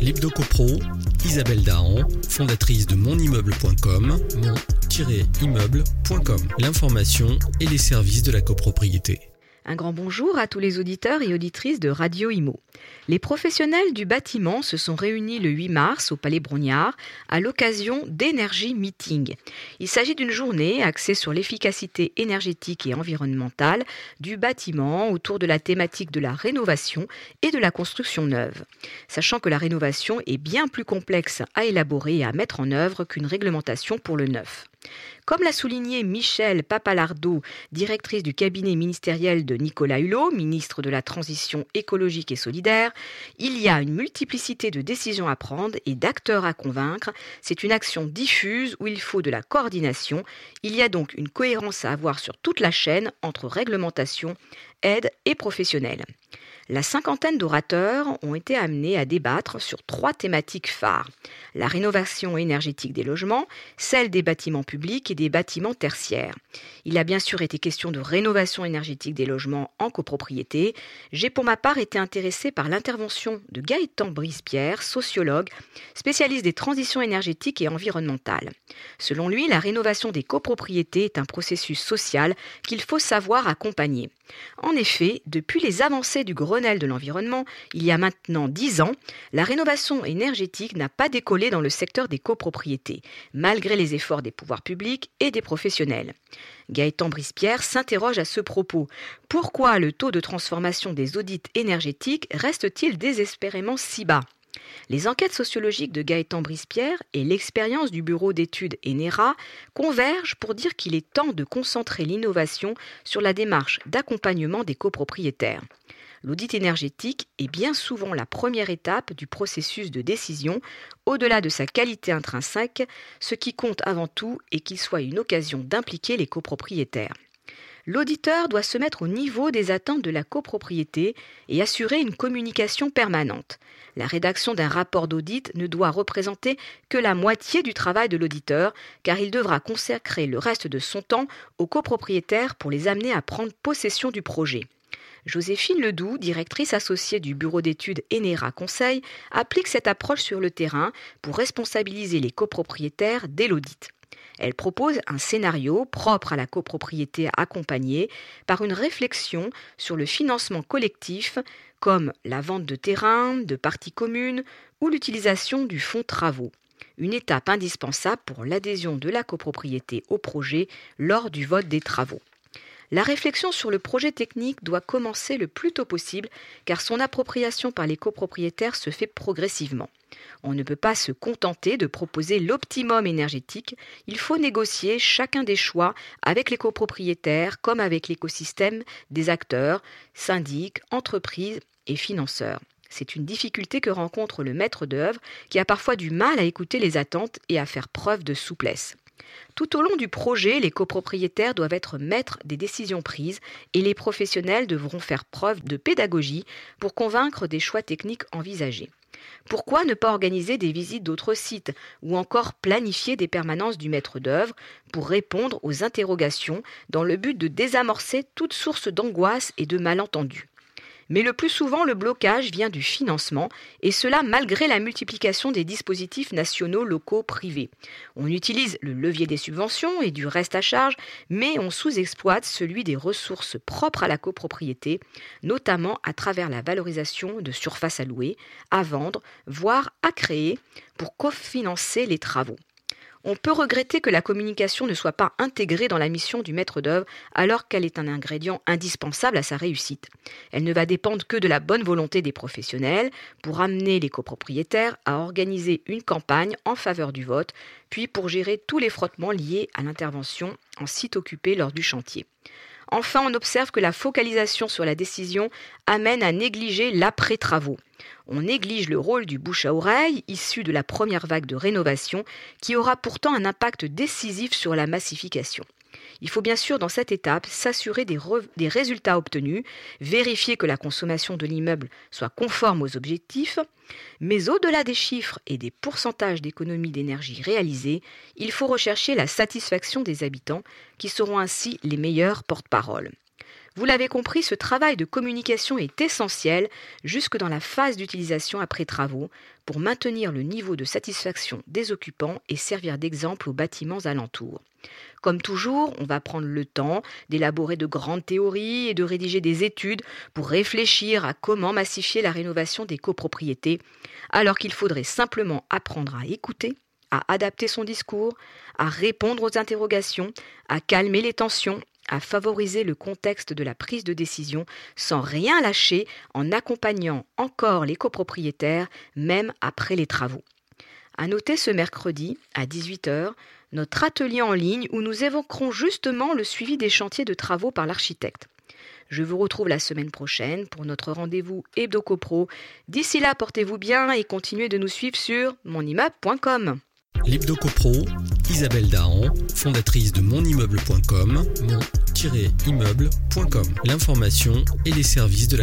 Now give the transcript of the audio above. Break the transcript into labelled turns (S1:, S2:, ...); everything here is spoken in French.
S1: L'Hebdo-Copro, Isabelle Dahan, fondatrice de monimmeuble.com, mon-immeuble.com. L'information et les services de la copropriété.
S2: Un grand bonjour à tous les auditeurs et auditrices de Radio Imo. Les professionnels du bâtiment se sont réunis le 8 mars au Palais Brognard à l'occasion d'Energy Meeting. Il s'agit d'une journée axée sur l'efficacité énergétique et environnementale du bâtiment autour de la thématique de la rénovation et de la construction neuve. Sachant que la rénovation est bien plus complexe à élaborer et à mettre en œuvre qu'une réglementation pour le neuf. Comme l'a souligné Michel Papalardo, directrice du cabinet ministériel de Nicolas Hulot, ministre de la Transition écologique et solidaire, il y a une multiplicité de décisions à prendre et d'acteurs à convaincre. C'est une action diffuse où il faut de la coordination. Il y a donc une cohérence à avoir sur toute la chaîne entre réglementation, aide et professionnels. La cinquantaine d'orateurs ont été amenés à débattre sur trois thématiques phares. La rénovation énergétique des logements, celle des bâtiments publics et des bâtiments tertiaires. Il a bien sûr été question de rénovation énergétique des logements en copropriété. J'ai pour ma part été intéressé par l'intervention de Gaëtan Brispierre, sociologue, spécialiste des transitions énergétiques et environnementales. Selon lui, la rénovation des copropriétés est un processus social qu'il faut savoir accompagner. En effet, depuis les avancées du Grenelle de l'environnement, il y a maintenant dix ans, la rénovation énergétique n'a pas décollé dans le secteur des copropriétés, malgré les efforts des pouvoirs publics et des professionnels. Gaëtan Brispierre s'interroge à ce propos. Pourquoi le taux de transformation des audits énergétiques reste-t-il désespérément si bas? Les enquêtes sociologiques de Gaëtan Brispierre et l'expérience du bureau d'études ENERA convergent pour dire qu'il est temps de concentrer l'innovation sur la démarche d'accompagnement des copropriétaires. L'audit énergétique est bien souvent la première étape du processus de décision, au-delà de sa qualité intrinsèque, ce qui compte avant tout est qu'il soit une occasion d'impliquer les copropriétaires. L'auditeur doit se mettre au niveau des attentes de la copropriété et assurer une communication permanente. La rédaction d'un rapport d'audit ne doit représenter que la moitié du travail de l'auditeur, car il devra consacrer le reste de son temps aux copropriétaires pour les amener à prendre possession du projet. Joséphine Ledoux, directrice associée du bureau d'études Enera Conseil, applique cette approche sur le terrain pour responsabiliser les copropriétaires dès l'audit. Elle propose un scénario propre à la copropriété accompagné par une réflexion sur le financement collectif comme la vente de terrain, de parties communes ou l'utilisation du fonds travaux. Une étape indispensable pour l'adhésion de la copropriété au projet lors du vote des travaux. La réflexion sur le projet technique doit commencer le plus tôt possible car son appropriation par les copropriétaires se fait progressivement. On ne peut pas se contenter de proposer l'optimum énergétique, il faut négocier chacun des choix avec les copropriétaires comme avec l'écosystème des acteurs, syndics, entreprises et financeurs. C'est une difficulté que rencontre le maître d'œuvre qui a parfois du mal à écouter les attentes et à faire preuve de souplesse. Tout au long du projet, les copropriétaires doivent être maîtres des décisions prises et les professionnels devront faire preuve de pédagogie pour convaincre des choix techniques envisagés. Pourquoi ne pas organiser des visites d'autres sites ou encore planifier des permanences du maître d'œuvre pour répondre aux interrogations dans le but de désamorcer toute source d'angoisse et de malentendus? Mais le plus souvent le blocage vient du financement, et cela malgré la multiplication des dispositifs nationaux, locaux, privés. On utilise le levier des subventions et du reste à charge, mais on sous-exploite celui des ressources propres à la copropriété, notamment à travers la valorisation de surfaces à louer, à vendre, voire à créer pour cofinancer les travaux. On peut regretter que la communication ne soit pas intégrée dans la mission du maître d'œuvre alors qu'elle est un ingrédient indispensable à sa réussite. Elle ne va dépendre que de la bonne volonté des professionnels pour amener les copropriétaires à organiser une campagne en faveur du vote, puis pour gérer tous les frottements liés à l'intervention en site occupé lors du chantier. Enfin, on observe que la focalisation sur la décision amène à négliger l'après-travaux. On néglige le rôle du bouche à oreille, issu de la première vague de rénovation, qui aura pourtant un impact décisif sur la massification. Il faut bien sûr dans cette étape s'assurer des, résultats obtenus, vérifier que la consommation de l'immeuble soit conforme aux objectifs, mais au-delà des chiffres et des pourcentages d'économie d'énergie réalisés, il faut rechercher la satisfaction des habitants qui seront ainsi les meilleurs porte-parole. Vous l'avez compris, ce travail de communication est essentiel jusque dans la phase d'utilisation après travaux pour maintenir le niveau de satisfaction des occupants et servir d'exemple aux bâtiments alentours. Comme toujours, on va prendre le temps d'élaborer de grandes théories et de rédiger des études pour réfléchir à comment massifier la rénovation des copropriétés, alors qu'il faudrait simplement apprendre à écouter, à adapter son discours, à répondre aux interrogations, à calmer les tensions, à favoriser le contexte de la prise de décision sans rien lâcher en accompagnant encore les copropriétaires même après les travaux. À noter ce mercredi à 18h notre atelier en ligne où nous évoquerons justement le suivi des chantiers de travaux par l'architecte. Je vous retrouve la semaine prochaine pour notre rendez-vous HebdoCopro. D'ici là, portez-vous bien et continuez de nous suivre sur monimmeuble.com.
S1: L'Hebdocopro, Isabelle Dahan, fondatrice de monimmeuble.com, mon-immeuble.com. L'information et les services de la